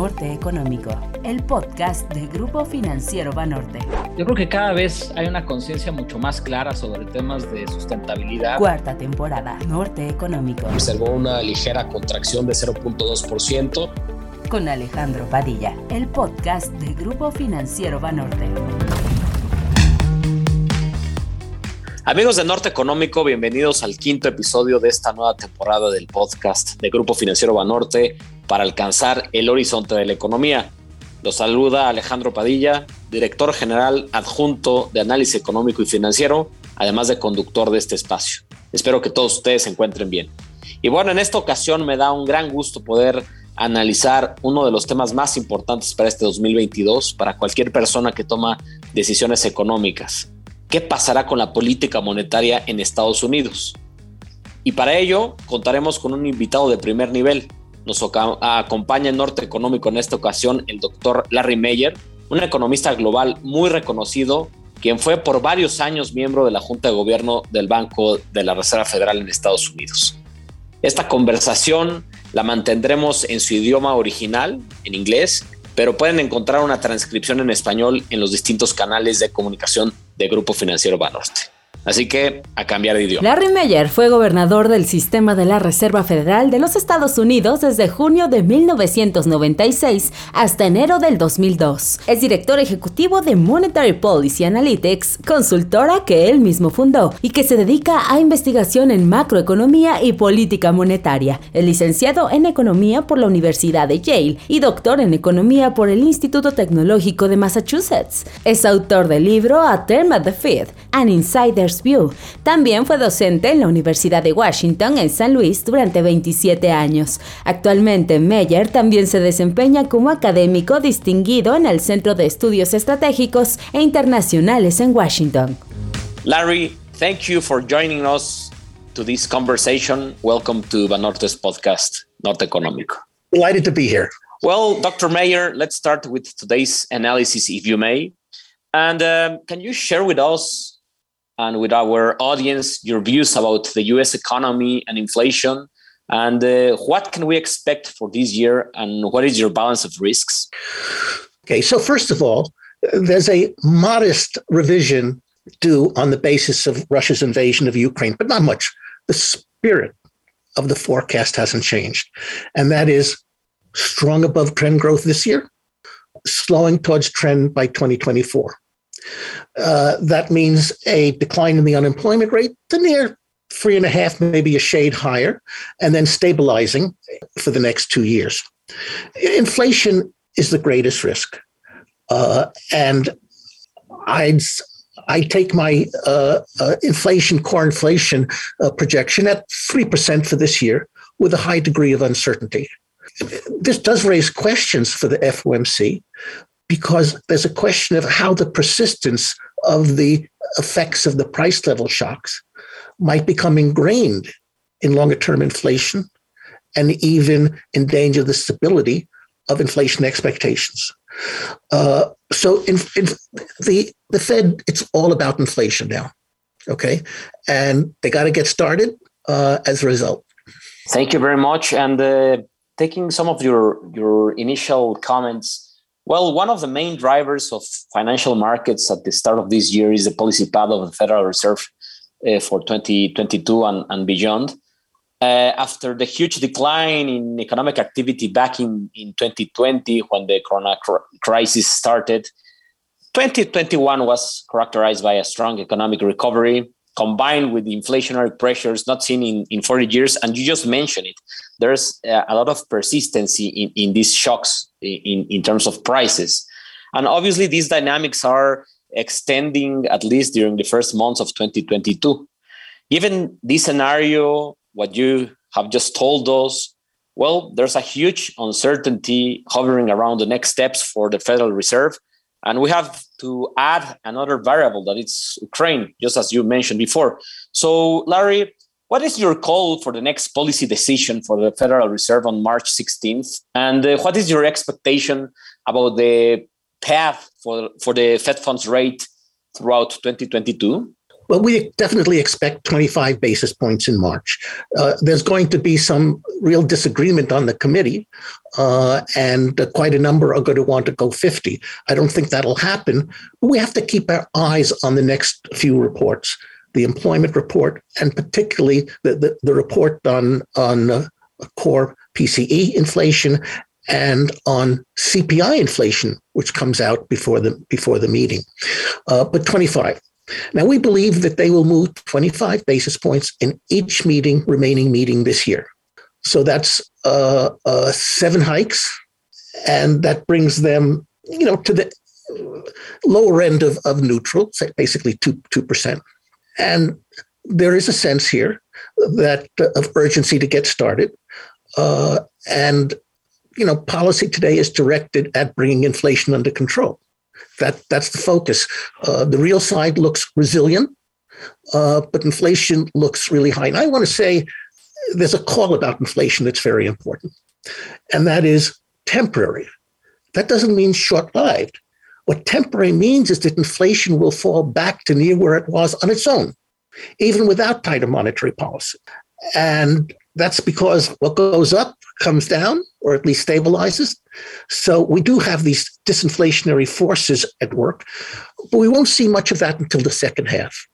Norte Económico, el podcast del Grupo Financiero Banorte. Yo creo que cada vez hay una conciencia mucho más clara sobre temas de sustentabilidad. Cuarta temporada, Norte Económico. Observó una ligera contracción de 0.2%. Con Alejandro Padilla, el podcast del Grupo Financiero Banorte. Amigos de Norte Económico, bienvenidos al quinto episodio de esta nueva temporada del podcast de Grupo Financiero Banorte para alcanzar el horizonte de la economía. Los saluda Alejandro Padilla, director general adjunto de análisis económico y financiero, además de conductor de este espacio. Espero que todos ustedes se encuentren bien. Y bueno, en esta ocasión me da un gran gusto poder analizar uno de los temas más importantes para este 2022 para cualquier persona que toma decisiones económicas qué pasará con la política monetaria en Estados Unidos. Y para ello contaremos con un invitado de primer nivel. Nos acompaña en Norte Económico en esta ocasión el doctor Larry Meyer, un economista global muy reconocido, quien fue por varios años miembro de la Junta de Gobierno del Banco de la Reserva Federal en Estados Unidos. Esta conversación la mantendremos en su idioma original, en inglés, pero pueden encontrar una transcripción en español en los distintos canales de comunicación de Grupo Financiero Banorte. Así que a cambiar de idioma. Larry Meyer fue gobernador del sistema de la Reserva Federal de los Estados Unidos desde junio de 1996 hasta enero del 2002. Es director ejecutivo de Monetary Policy Analytics, consultora que él mismo fundó y que se dedica a investigación en macroeconomía y política monetaria. Es licenciado en economía por la Universidad de Yale y doctor en economía por el Instituto Tecnológico de Massachusetts. Es autor del libro A Term at the Fifth, An View. También fue docente en la Universidad de Washington en San Luis durante 27 años. Actualmente Meyer también se desempeña como académico distinguido en el Centro de Estudios Estratégicos e Internacionales en Washington. Larry, thank you for joining us to this conversation. Welcome to Banorte's podcast, Norte Económico. Delighted to be here. Well, Dr. Mayer, let's start with today's analysis, if you may. And um, can you share with us and with our audience your views about the US economy and inflation. And uh, what can we expect for this year? And what is your balance of risks? Okay, so first of all, there's a modest revision due on the basis of Russia's invasion of Ukraine, but not much. The spirit of the forecast hasn't changed. And that is strong above trend growth this year, slowing towards trend by 2024. Uh, that means a decline in the unemployment rate to near three and a half, maybe a shade higher, and then stabilizing for the next two years. Inflation is the greatest risk. Uh, and I'd I take my uh, uh, inflation, core inflation uh, projection at 3% for this year with a high degree of uncertainty. This does raise questions for the FOMC, because there's a question of how the persistence of the effects of the price level shocks might become ingrained in longer term inflation and even endanger the stability of inflation expectations. Uh, so, in, in the the Fed, it's all about inflation now, okay, and they got to get started uh, as a result. Thank you very much. And uh, taking some of your your initial comments well, one of the main drivers of financial markets at the start of this year is the policy path of the Federal Reserve uh, for 2022 and, and beyond. Uh, after the huge decline in economic activity back in, in 2020, when the corona cr- crisis started, 2021 was characterized by a strong economic recovery combined with inflationary pressures not seen in, in 40 years. And you just mentioned it. There's a lot of persistency in, in these shocks in, in terms of prices. And obviously, these dynamics are extending at least during the first months of 2022. Given this scenario, what you have just told us, well, there's a huge uncertainty hovering around the next steps for the Federal Reserve. And we have to add another variable that it's Ukraine, just as you mentioned before. So, Larry, what is your call for the next policy decision for the Federal Reserve on March 16th? And uh, what is your expectation about the path for, for the Fed funds rate throughout 2022? Well, we definitely expect 25 basis points in March. Uh, there's going to be some real disagreement on the committee, uh, and quite a number are going to want to go 50. I don't think that'll happen, but we have to keep our eyes on the next few reports the employment report, and particularly the, the, the report on, on uh, core PCE inflation and on CPI inflation, which comes out before the before the meeting. Uh, but 25. Now we believe that they will move 25 basis points in each meeting, remaining meeting this year. So that's uh, uh, seven hikes, and that brings them, you know, to the lower end of, of neutral, basically two two percent. And there is a sense here that uh, of urgency to get started, uh, and you know, policy today is directed at bringing inflation under control. That that's the focus. Uh, the real side looks resilient, uh, but inflation looks really high. And I want to say there's a call about inflation that's very important, and that is temporary. That doesn't mean short-lived. What temporary means is that inflation will fall back to near where it was on its own, even without tighter monetary policy. And that's because what goes up comes down or at least stabilizes. So we do have these disinflationary forces at work, but we won't see much of that until the second half.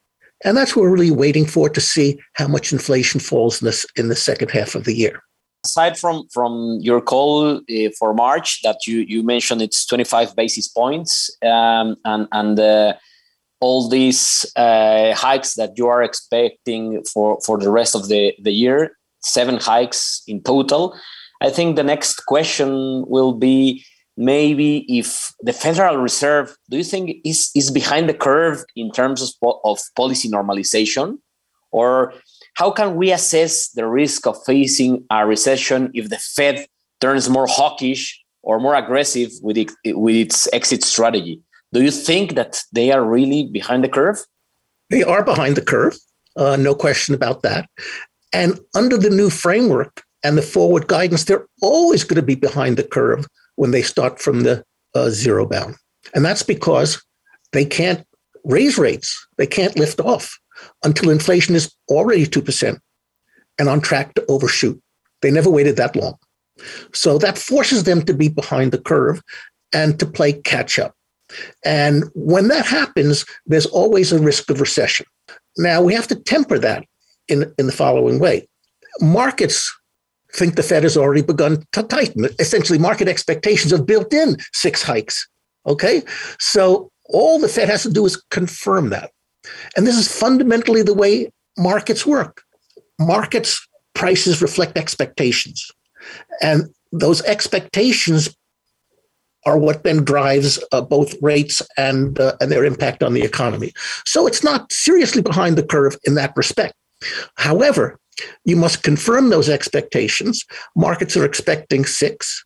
And that's what we're really waiting for to see how much inflation falls in, this, in the second half of the year. Aside from, from your call uh, for March that you, you mentioned it's 25 basis points um, and, and uh, all these uh, hikes that you are expecting for, for the rest of the, the year, seven hikes in total. I think the next question will be maybe if the Federal Reserve, do you think is, is behind the curve in terms of, of policy normalization? Or how can we assess the risk of facing a recession if the Fed turns more hawkish or more aggressive with, it, with its exit strategy? Do you think that they are really behind the curve? They are behind the curve, uh, no question about that. And under the new framework, and the forward guidance, they're always going to be behind the curve when they start from the uh, zero bound. And that's because they can't raise rates, they can't lift off until inflation is already 2% and on track to overshoot. They never waited that long. So that forces them to be behind the curve and to play catch up. And when that happens, there's always a risk of recession. Now, we have to temper that in, in the following way markets think the Fed has already begun to tighten. Essentially, market expectations have built in six hikes. Okay. So all the Fed has to do is confirm that. And this is fundamentally the way markets work. Markets prices reflect expectations. And those expectations are what then drives uh, both rates and, uh, and their impact on the economy. So it's not seriously behind the curve in that respect. However, you must confirm those expectations. Markets are expecting six.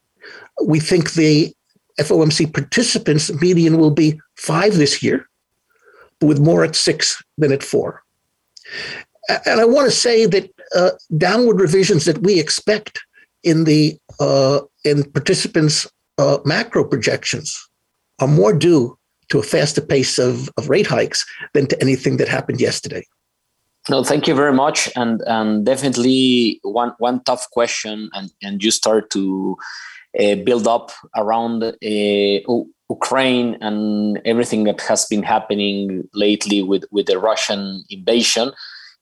We think the FOMC participants median will be five this year, with more at six than at four. And I want to say that uh, downward revisions that we expect in the uh, in participants' uh, macro projections are more due to a faster pace of, of rate hikes than to anything that happened yesterday. No, thank you very much, and and definitely one one tough question, and and you start to uh, build up around uh, Ukraine and everything that has been happening lately with with the Russian invasion.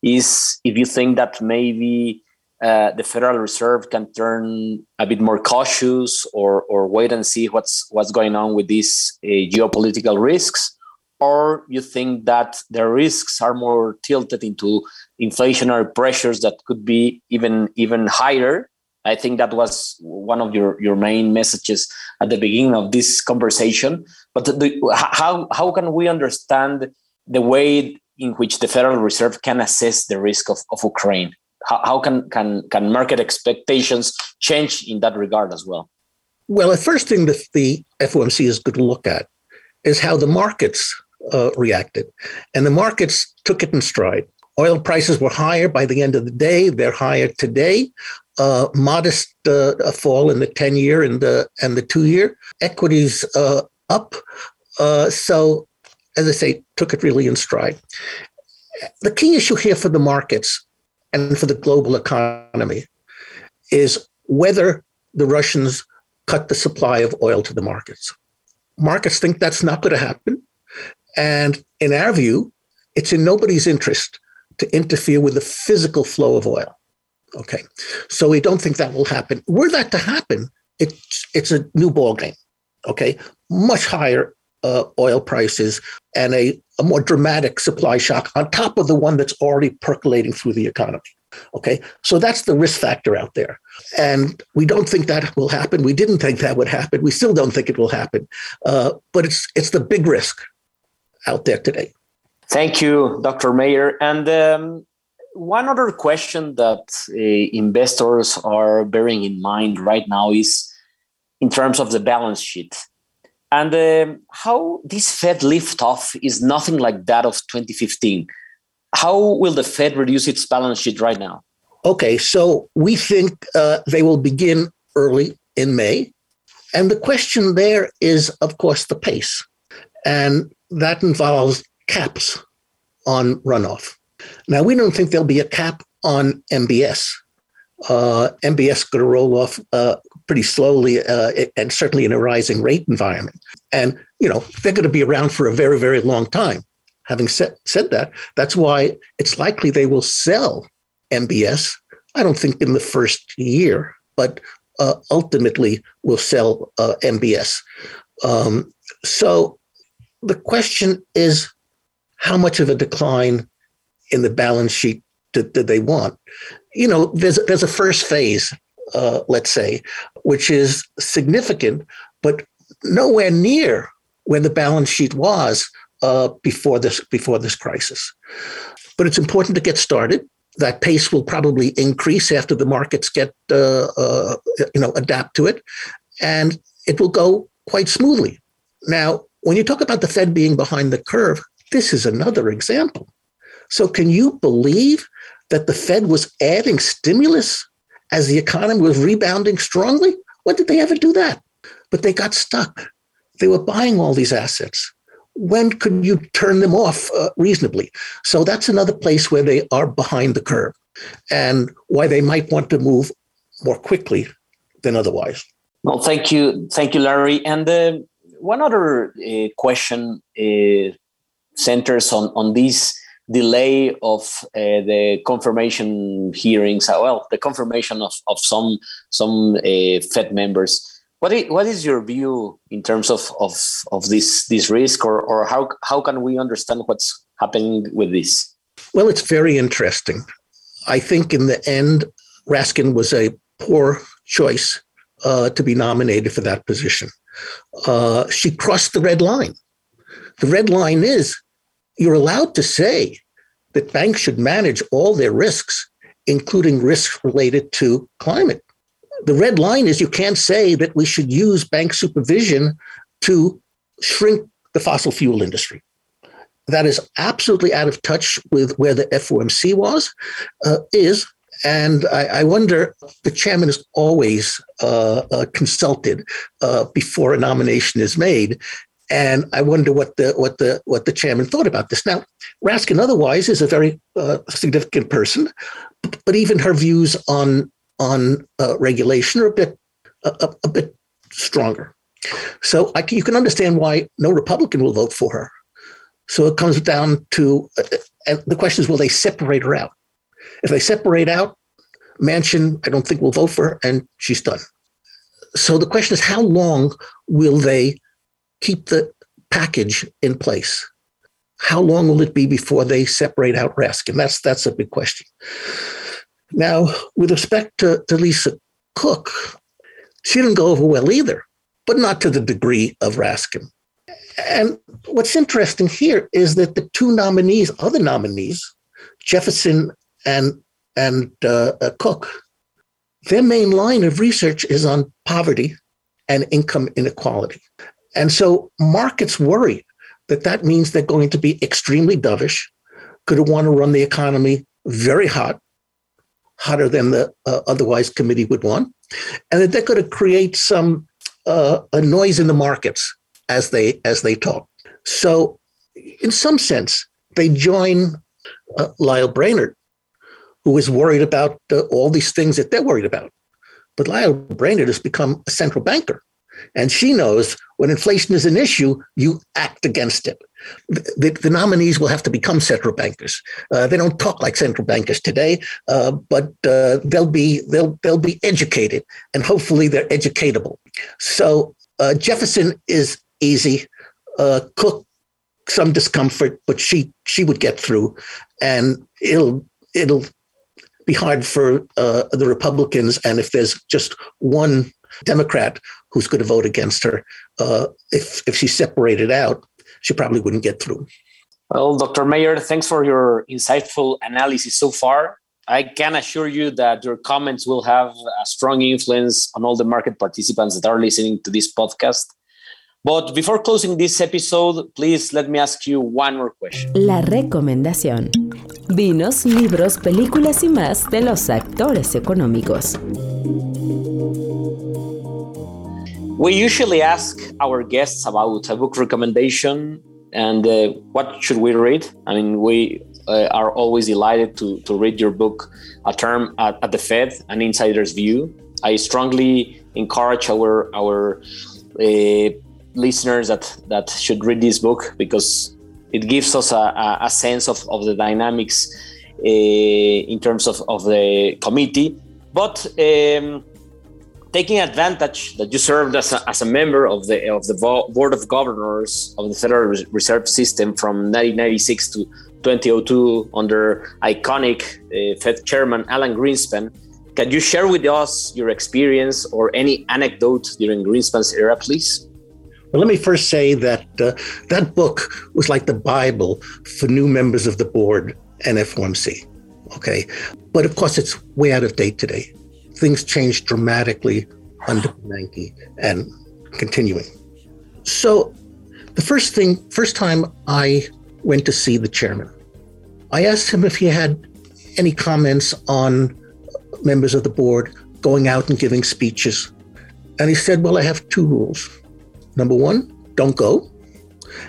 Is if you think that maybe uh, the Federal Reserve can turn a bit more cautious or or wait and see what's what's going on with these uh, geopolitical risks or you think that the risks are more tilted into inflationary pressures that could be even even higher i think that was one of your your main messages at the beginning of this conversation but the, how how can we understand the way in which the federal reserve can assess the risk of, of ukraine how, how can can can market expectations change in that regard as well well the first thing that the fomc is going to look at is how the markets uh, reacted. And the markets took it in stride. Oil prices were higher by the end of the day. They're higher today. Uh, modest uh, fall in the 10 year and the, and the two year. Equities uh, up. Uh, so, as I say, took it really in stride. The key issue here for the markets and for the global economy is whether the Russians cut the supply of oil to the markets. Markets think that's not going to happen. And in our view, it's in nobody's interest to interfere with the physical flow of oil. Okay. So we don't think that will happen. Were that to happen, it's it's a new ball game. Okay. Much higher uh, oil prices and a, a more dramatic supply shock on top of the one that's already percolating through the economy. Okay, so that's the risk factor out there. And we don't think that will happen. We didn't think that would happen. We still don't think it will happen. Uh, but it's it's the big risk out there today. Thank you, Dr. Meyer. And um, one other question that uh, investors are bearing in mind right now is in terms of the balance sheet. And um, how this Fed lift off is nothing like that of 2015. How will the Fed reduce its balance sheet right now? Okay, so we think uh, they will begin early in May. And the question there is, of course, the pace. And that involves caps on runoff. Now, we don't think there'll be a cap on MBS. Uh, MBS is going to roll off uh, pretty slowly uh, and certainly in a rising rate environment. And, you know, they're going to be around for a very, very long time. Having said, said that, that's why it's likely they will sell MBS. I don't think in the first year, but uh, ultimately will sell uh, MBS. Um, so the question is how much of a decline in the balance sheet that, do they want? You know, there's, there's a first phase, uh, let's say, which is significant, but nowhere near where the balance sheet was uh, before this before this crisis. But it's important to get started. That pace will probably increase after the markets get uh, uh, you know adapt to it, and it will go quite smoothly. Now, when you talk about the Fed being behind the curve, this is another example. So, can you believe that the Fed was adding stimulus as the economy was rebounding strongly? When did they ever do that? But they got stuck. They were buying all these assets when could you turn them off uh, reasonably? So that's another place where they are behind the curve and why they might want to move more quickly than otherwise. Well, thank you. Thank you, Larry. And uh, one other uh, question uh, centers on, on this delay of uh, the confirmation hearings, uh, well, the confirmation of, of some, some Fed members. What is, what is your view in terms of, of, of this, this risk, or, or how, how can we understand what's happening with this? Well, it's very interesting. I think in the end, Raskin was a poor choice uh, to be nominated for that position. Uh, she crossed the red line. The red line is you're allowed to say that banks should manage all their risks, including risks related to climate the red line is you can't say that we should use bank supervision to shrink the fossil fuel industry. That is absolutely out of touch with where the FOMC was, uh, is. And I, I, wonder, the chairman is always uh, uh, consulted uh, before a nomination is made. And I wonder what the what the what the chairman thought about this. Now, Raskin otherwise is a very uh, significant person, but even her views on on uh, regulation are a bit a, a, bit stronger. So I you can understand why no Republican will vote for her. So it comes down to, uh, and the question is, will they separate her out? If they separate out, Manchin, I don't think will vote for her, and she's done. So the question is, how long will they keep the package in place? How long will it be before they separate out Raskin? That's that's a big question. Now, with respect to, to Lisa Cook, she didn't go over well either, but not to the degree of Raskin. And what's interesting here is that the two nominees, other nominees, Jefferson and and uh, uh, Cook, their main line of research is on poverty and income inequality. And so markets worry that that means they're going to be extremely dovish, going to want to run the economy very hot, hotter than the uh, otherwise committee would want, and that they're going to create some uh, a noise in the markets as they as they talk. So, in some sense, they join uh, Lael Brainard, who is worried about uh, all these things that they're worried about. But Lael Brainard has become a central banker. And she knows when inflation is an issue, you act against it. The, the nominees will have to become central bankers. Uh, they don't talk like central bankers today, uh, but uh, they'll be they'll they'll be educated, and hopefully they're educatable. So uh, Jefferson is easy. Uh, Cook some discomfort, but she she would get through, and it'll it'll be hard for uh, the Republicans. And if there's just one Democrat who's going to vote against her, uh, if if she's separated out, she probably wouldn't get through. Well, Dr. Meyer, thanks for your insightful analysis so far. I can assure you that your comments will have a strong influence on all the market participants that are listening to this podcast. But before closing this episode, please let me ask you one more question. La recomendación. Vinos, libros, películas y más de los actores económicos. We usually ask our guests about a book recommendation and uh, what should we read. I mean, we uh, are always delighted to, to read your book, A Term at, at the Fed, An Insider's View. I strongly encourage our our uh, listeners that that should read this book because it gives us a, a sense of, of the dynamics uh, in terms of, of the committee. But um, taking advantage that you served as a, as a member of the of the board of governors of the Federal Reserve System from 1996 to 2002 under iconic uh, Fed Chairman Alan Greenspan. Can you share with us your experience or any anecdote during Greenspan's era, please? Well, let me first say that uh, that book was like the Bible for new members of the board and FOMC. Okay. But of course, it's way out of date today. Things changed dramatically under Bernanke and continuing. So, the first thing, first time I went to see the chairman, I asked him if he had any comments on members of the board going out and giving speeches. And he said, Well, I have two rules. Number one, don't go.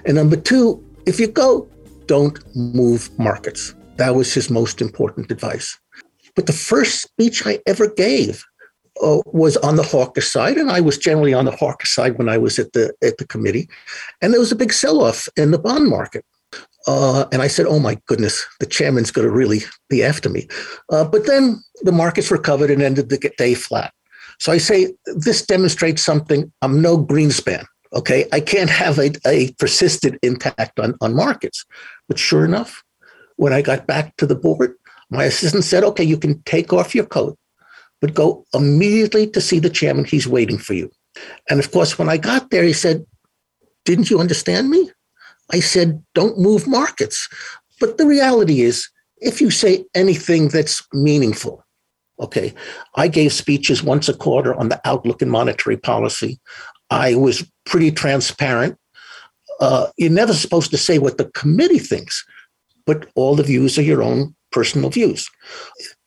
And number two, if you go, don't move markets. That was his most important advice. But the first speech I ever gave uh, was on the hawkish side, and I was generally on the hawkish side when I was at the at the committee. And there was a big sell-off in the bond market. Uh, and I said, "Oh my goodness, the chairman's going to really be after me." Uh, but then the markets recovered and ended the day flat. So I say this demonstrates something. I'm no Greenspan. Okay, I can't have a, a persistent impact on, on markets. But sure enough, when I got back to the board, my assistant said, okay, you can take off your coat, but go immediately to see the chairman. He's waiting for you. And of course, when I got there, he said, Didn't you understand me? I said, Don't move markets. But the reality is, if you say anything that's meaningful, okay, I gave speeches once a quarter on the outlook in monetary policy. I was pretty transparent. Uh, you're never supposed to say what the committee thinks, but all the views are your own personal views.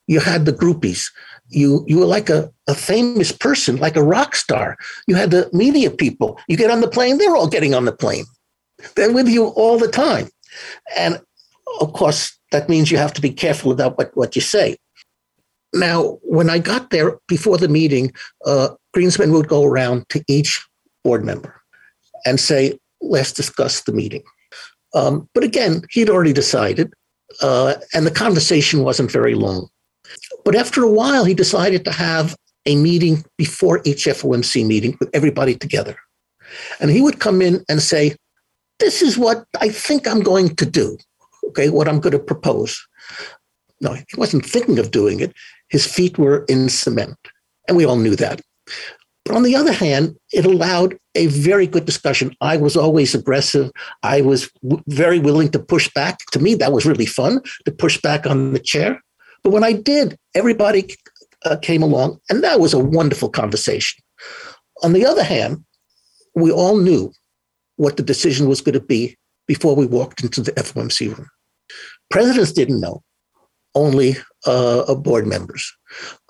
You had the groupies. You you were like a, a famous person, like a rock star. You had the media people. You get on the plane, they're all getting on the plane. They're with you all the time. And of course, that means you have to be careful about what, what you say. Now, when I got there before the meeting, uh, Greenspan would go around to each board member and say, let's discuss the meeting. Um, but again, he'd already decided, uh, and the conversation wasn't very long. But after a while, he decided to have a meeting before each FOMC meeting with everybody together. And he would come in and say, This is what I think I'm going to do. Okay, what I'm going to propose. No, he wasn't thinking of doing it. His feet were in cement. And we all knew that. But on the other hand, it allowed a very good discussion. I was always aggressive. I was w- very willing to push back. To me, that was really fun to push back on the chair. But when I did, everybody uh, came along, and that was a wonderful conversation. On the other hand, we all knew what the decision was going to be before we walked into the FOMC room. Presidents didn't know only uh, board members.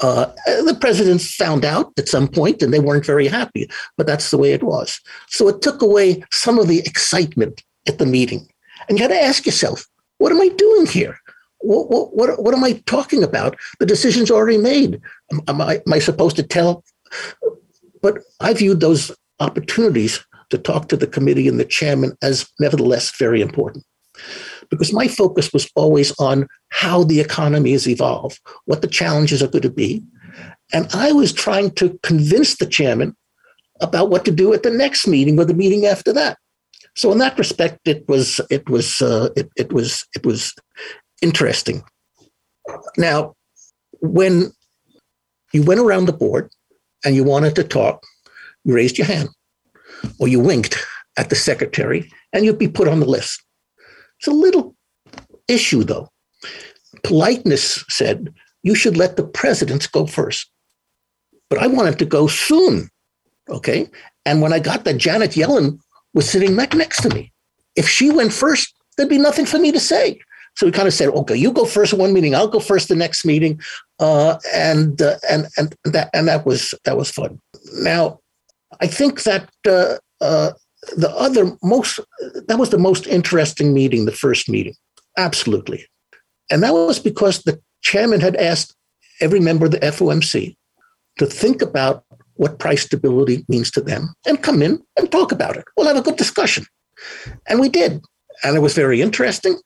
Uh, the president found out at some point and they weren't very happy, but that's the way it was. So it took away some of the excitement at the meeting. And you had to ask yourself, what am I doing here? what, what, what, what am I talking about? The decision's already made. Am, I, am I supposed to tell? But I viewed those opportunities to talk to the committee and the chairman as nevertheless very important. Because my focus was always on how the economy has evolved, what the challenges are going to be. And I was trying to convince the chairman about what to do at the next meeting or the meeting after that. So in that respect, it was it was uh, it, it was it was interesting. Now, when you went around the board and you wanted to talk, you raised your hand or you winked at the secretary and you'd be put on the list. It's a little issue, though. Politeness said you should let the presidents go first. But I wanted to go soon. Okay. And when I got that, Janet Yellen was sitting right next to me. If she went first, there'd be nothing for me to say. So we kind of said, okay, you go first one meeting, I'll go first the next meeting, uh, and uh, and and that and that was that was fun. Now, I think that uh, uh, the other most that was the most interesting meeting, the first meeting, absolutely, and that was because the chairman had asked every member of the FOMC to think about what price stability means to them and come in and talk about it. We'll have a good discussion, and we did, and it was very interesting.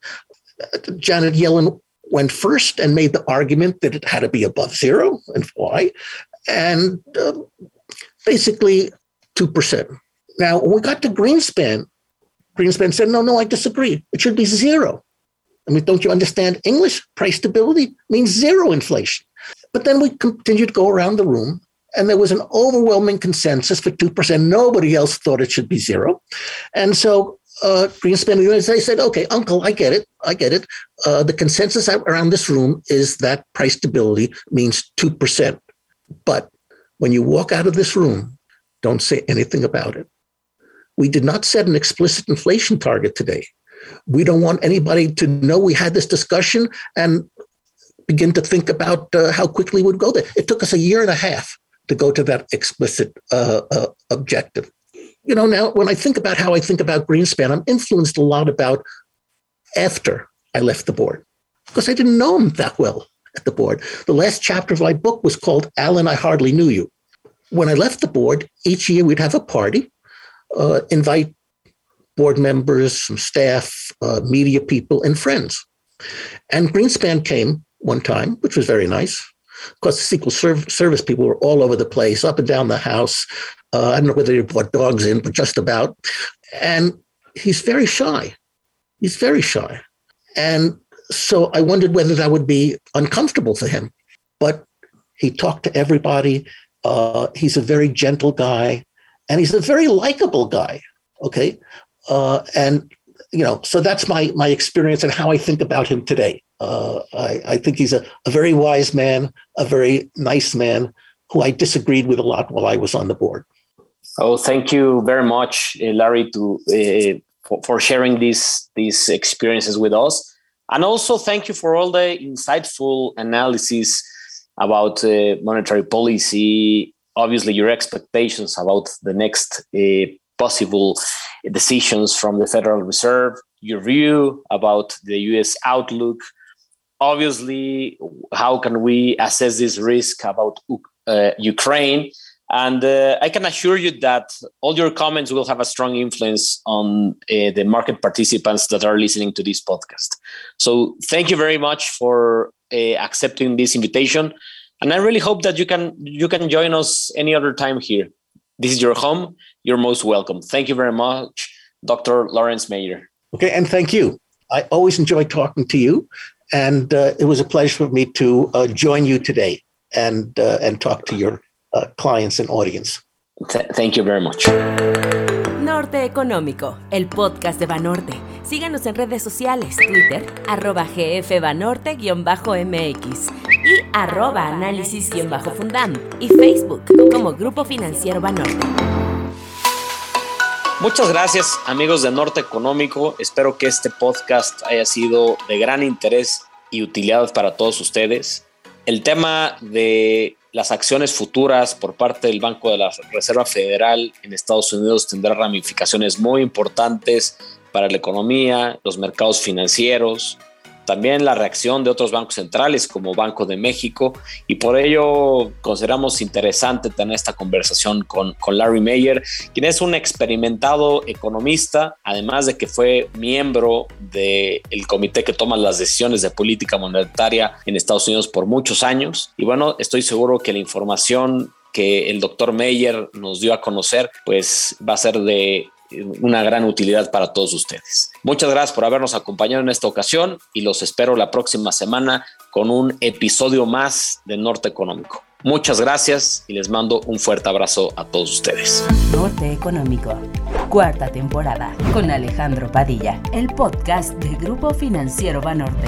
Janet Yellen went first and made the argument that it had to be above zero and why. And uh, basically 2%. Now, when we got to Greenspan, Greenspan said, no, no, I disagree. It should be zero. I mean, don't you understand English? Price stability means zero inflation. But then we continued to go around the room, and there was an overwhelming consensus for 2%. Nobody else thought it should be zero. And so uh, Greenspan, they said, okay, uncle, I get it. I get it. Uh, the consensus around this room is that price stability means 2%. But when you walk out of this room, don't say anything about it. We did not set an explicit inflation target today. We don't want anybody to know we had this discussion and begin to think about uh, how quickly we'd go there. It took us a year and a half to go to that explicit uh, uh objective you know, now when I think about how I think about Greenspan, I'm influenced a lot about after I left the board because I didn't know him that well at the board. The last chapter of my book was called Alan, I Hardly Knew You. When I left the board, each year we'd have a party, uh, invite board members, some staff, uh, media people, and friends. And Greenspan came one time, which was very nice. Of course, the Secret Service people were all over the place, up and down the house. Uh, I don't know whether he brought dogs in, but just about. And he's very shy. He's very shy. And so I wondered whether that would be uncomfortable for him. But he talked to everybody. Uh, he's a very gentle guy, and he's a very likable guy. Okay, uh, and you know, so that's my my experience and how I think about him today. Uh, I, I, think he's a, a, very wise man, a very nice man who I disagreed with a lot while I was on the board. Oh, thank you very much, uh, Larry, to uh, for, for, sharing these these experiences with us, and also thank you for all the insightful analysis about uh, monetary policy. Obviously, your expectations about the next uh, possible decisions from the Federal Reserve, your view about the U.S. outlook, obviously, how can we assess this risk about uh, Ukraine? And uh, I can assure you that all your comments will have a strong influence on uh, the market participants that are listening to this podcast. So thank you very much for uh, accepting this invitation, and I really hope that you can you can join us any other time here. This is your home. You're most welcome. Thank you very much, Dr. Laurence Meyer. Okay, and thank you. I always enjoy talking to you, and uh, it was a pleasure for me to uh, join you today and uh, and talk to your uh, clients and audience. Th thank you very much. Norte Económico, el podcast de Banorte. Síganos en redes sociales, Twitter, arroba gfbanorte-mx y arroba análisis-fundam y Facebook como Grupo Financiero Banorte. Muchas gracias amigos de Norte Económico. Espero que este podcast haya sido de gran interés y utilidad para todos ustedes. El tema de las acciones futuras por parte del Banco de la Reserva Federal en Estados Unidos tendrá ramificaciones muy importantes para la economía, los mercados financieros también la reacción de otros bancos centrales como Banco de México y por ello consideramos interesante tener esta conversación con, con Larry Mayer, quien es un experimentado economista, además de que fue miembro del comité que toma las decisiones de política monetaria en Estados Unidos por muchos años. Y bueno, estoy seguro que la información que el doctor Mayer nos dio a conocer, pues va a ser de una gran utilidad para todos ustedes. Muchas gracias por habernos acompañado en esta ocasión y los espero la próxima semana con un episodio más de Norte Económico. Muchas gracias y les mando un fuerte abrazo a todos ustedes. Norte Económico, cuarta temporada, con Alejandro Padilla, el podcast del Grupo Financiero Banorte.